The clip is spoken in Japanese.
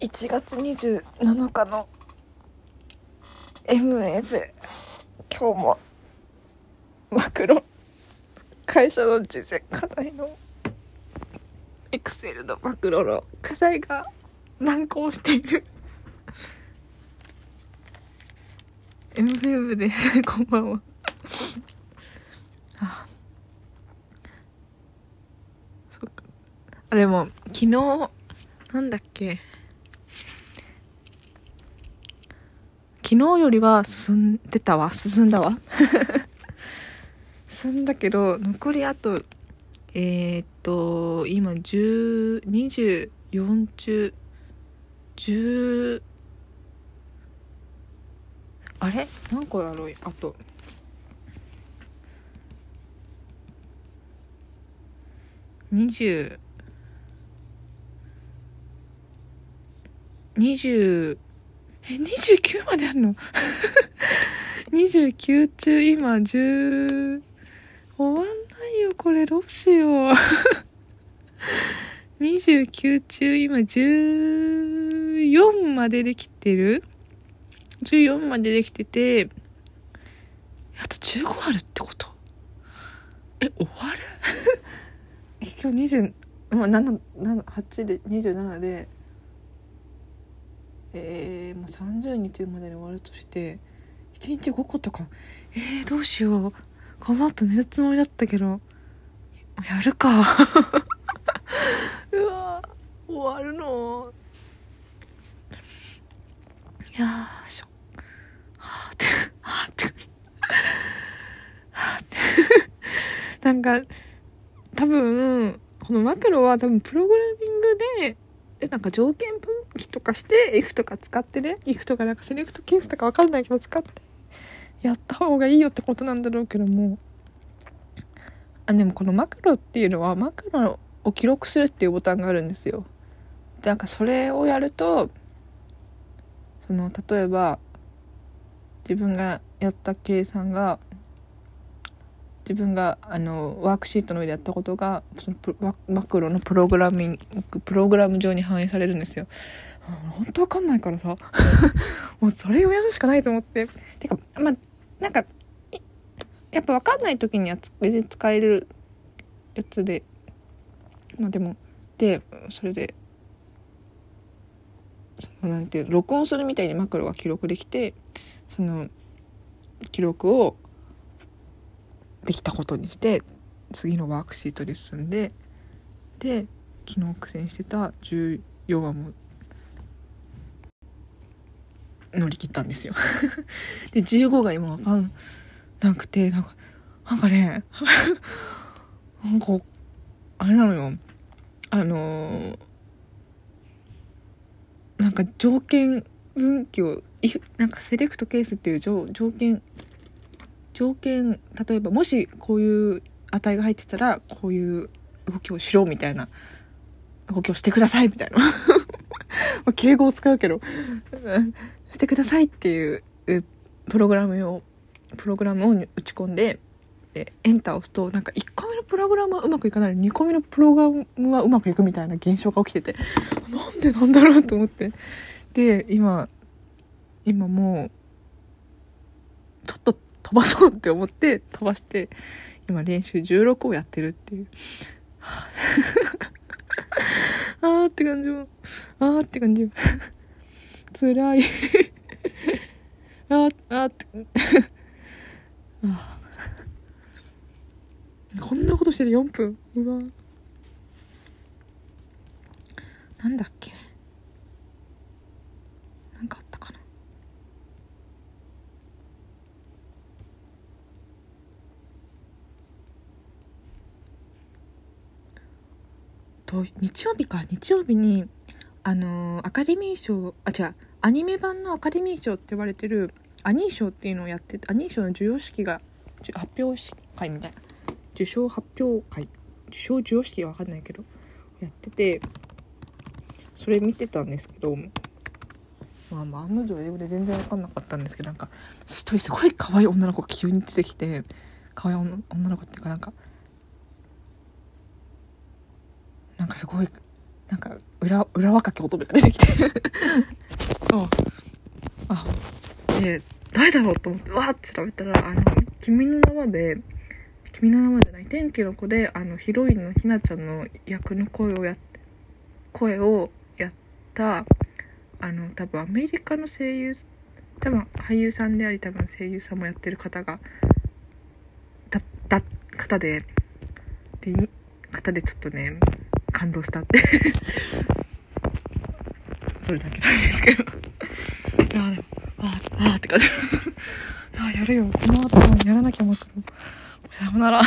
1月27日の MF 今日もマクロ会社の事前課題のエクセルのマクロの課題が難航している。MF ですこんばんは。あ。そっか。あでも昨日なんだっけ。昨日よりは進んでたわ。進んだわ。進んだけど残りあとえー、っと今1024中10あれ？何個だろうあと。20 20え29まであんの？29中今10終わんないよこれ。どうしよう。29中今14までできてる？14までできててあと15あるってこと？え終わる？今日20もう7 8で27でえー、もう30日までに終わるとして1日5個とかえー、どうしよう。この後寝るつもりだったけどやるか。うわ終わるの。いやーしょ。はあってはあって。はあって。なんか多分このマクロは多分プログラミングででなんか条件分岐とかして if とか使ってね if とかなんかセレクトケースとかわかんないけど使ってやった方がいいよってことなんだろうけども。あでもこのマクロっていうのはマクロを記録するっていうボタンがあるんですよ。でなんかそれをやるとその例えば自分がやった計算が自分があのワークシートの上でやったことがそのマクロのプログラミングプログラム上に反映されるんですよ。本当わかんないからさ。もうそれをやるしかないと思って。てかまあなんかやっぱ分かんない時には全然使えるやつで。まあでもでそれでそのなんていう録音するみたいにマクロが記録できてその記録をできたことにして次のワークシートに進んでで昨日苦戦してた14話も乗り切ったんですよ。で15が今分かんなくてなんかなんかね なんかあれなのよ。あのー、なんか条件分岐をなんかセレクトケースっていう条条件条件例えばもしこういう値が入ってたらこういう動きをしろみたいな。動きをしてくださいみたいな。敬語を使うけど。してくださいっていうプログラムをプログラムを打ち込んででエンターを押すとなんか1個目のプログラムはうまくいかないの2個目のプログラムはうまくいくみたいな現象が起きててなんでなんだろうと思って。で今今もう飛ばそうって思って飛ばして今練習16をやってるっていう。あーって感じもあーって感じも。辛い。あーあーって。あこんなことしてる4分。うわなんだっけなんかあったかなと日曜日か日曜日にあの、アカデミー賞あ違うアニメ版のアカデミー賞って言われてるアニー賞っていうのをやっててアニー賞の授与式が発表会みたいな。受賞発表会。受賞授与式は分かんないけどやっててそれ見てたんですけどまあまあ案の定英語で全然分かんなかったんですけどなんか一人すごい可愛い女の子が急に出てきて可愛い女の子っていうかなんかなんかすごいなんか裏裏若き乙女が出てきて。ああで誰だろうと思ってわーって調べたらあの「君の名は」で「君の名は」じゃない「天気の子で」あのヒロインのひなちゃんの役の声をやっ声をやったあの多分アメリカの声優多分俳優さんであり多分声優さんもやってる方がだった方ででい方でちょっとね感動したって。それだけなんですけど。いやでもあああって感じ。いややるよ。この後やらなきゃもうさよなら。